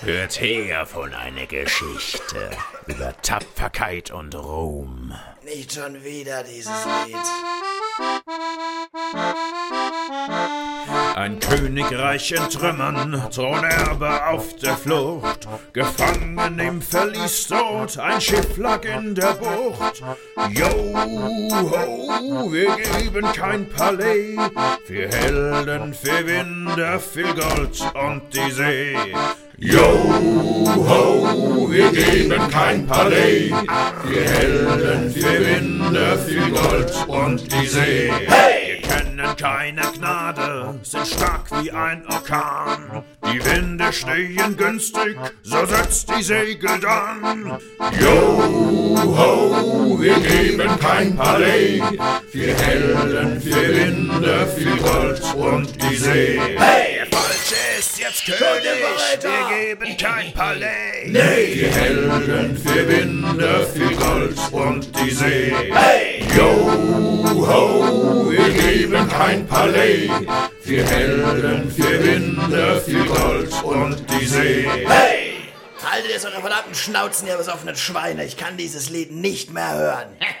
Hört her von einer Geschichte über Tapferkeit und Ruhm. Nicht schon wieder dieses Lied. Ein Königreich in Trümmern, Thronerbe auf der Flucht, gefangen im Verlies dort, ein Schiff lag in der Bucht. Yo, ho, wir geben kein Palais, für Helden, für Winde, viel Gold und die See. Yo, ho, wir geben kein Palais, für Helden, für Winde, viel Gold und die See. Hey! Wir kennen keine Gnade, sind stark wie ein Orkan. Die Winde stehen günstig, so setzt die Segel dann. Yo, ho, wir geben kein Palais, für Helden, für Winde, viel Gold und die See. Hey, der Falsche ist jetzt König, wir geben kein Palais. Nee, für Helden, für Winde, viel Gold und die See. Hey, yo, ho, wir geben kein Palais, für Helden, für Winde, viel Gold und die See. Hey! Haltet jetzt eure verdammten Schnauzen, ihr besoffenen Schweine. Ich kann dieses Lied nicht mehr hören.